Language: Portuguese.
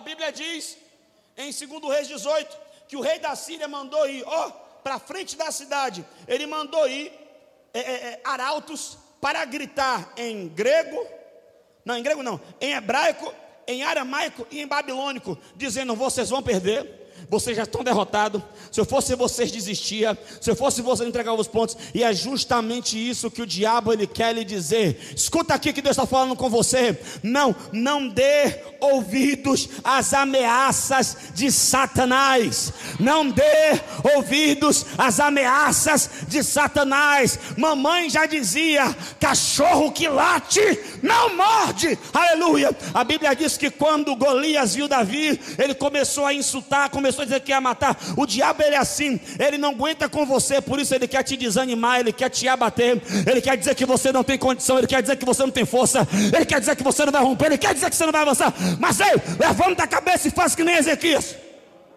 a Bíblia diz, em 2 Reis 18, que o rei da Síria mandou ir, ó, para frente da cidade, ele mandou ir é, é, é, arautos para gritar em grego, não, em grego não, em hebraico, em aramaico e em babilônico, dizendo: vocês vão perder vocês já estão derrotados. Se eu fosse vocês, desistia. Se eu fosse vocês, entregava os pontos. E é justamente isso que o diabo ele quer lhe dizer. Escuta aqui que Deus está falando com você. Não, não dê ouvidos às ameaças de Satanás. Não dê ouvidos às ameaças de Satanás. Mamãe já dizia: cachorro que late não morde. Aleluia. A Bíblia diz que quando Golias viu Davi, ele começou a insultar, começou começou a dizer que ia matar. O diabo ele é assim, ele não aguenta com você, por isso ele quer te desanimar, ele quer te abater, ele quer dizer que você não tem condição, ele quer dizer que você não tem força, ele quer dizer que você não vai romper, ele quer dizer que você não vai avançar. Mas ei, levanta a cabeça e faz que nem Ezequias.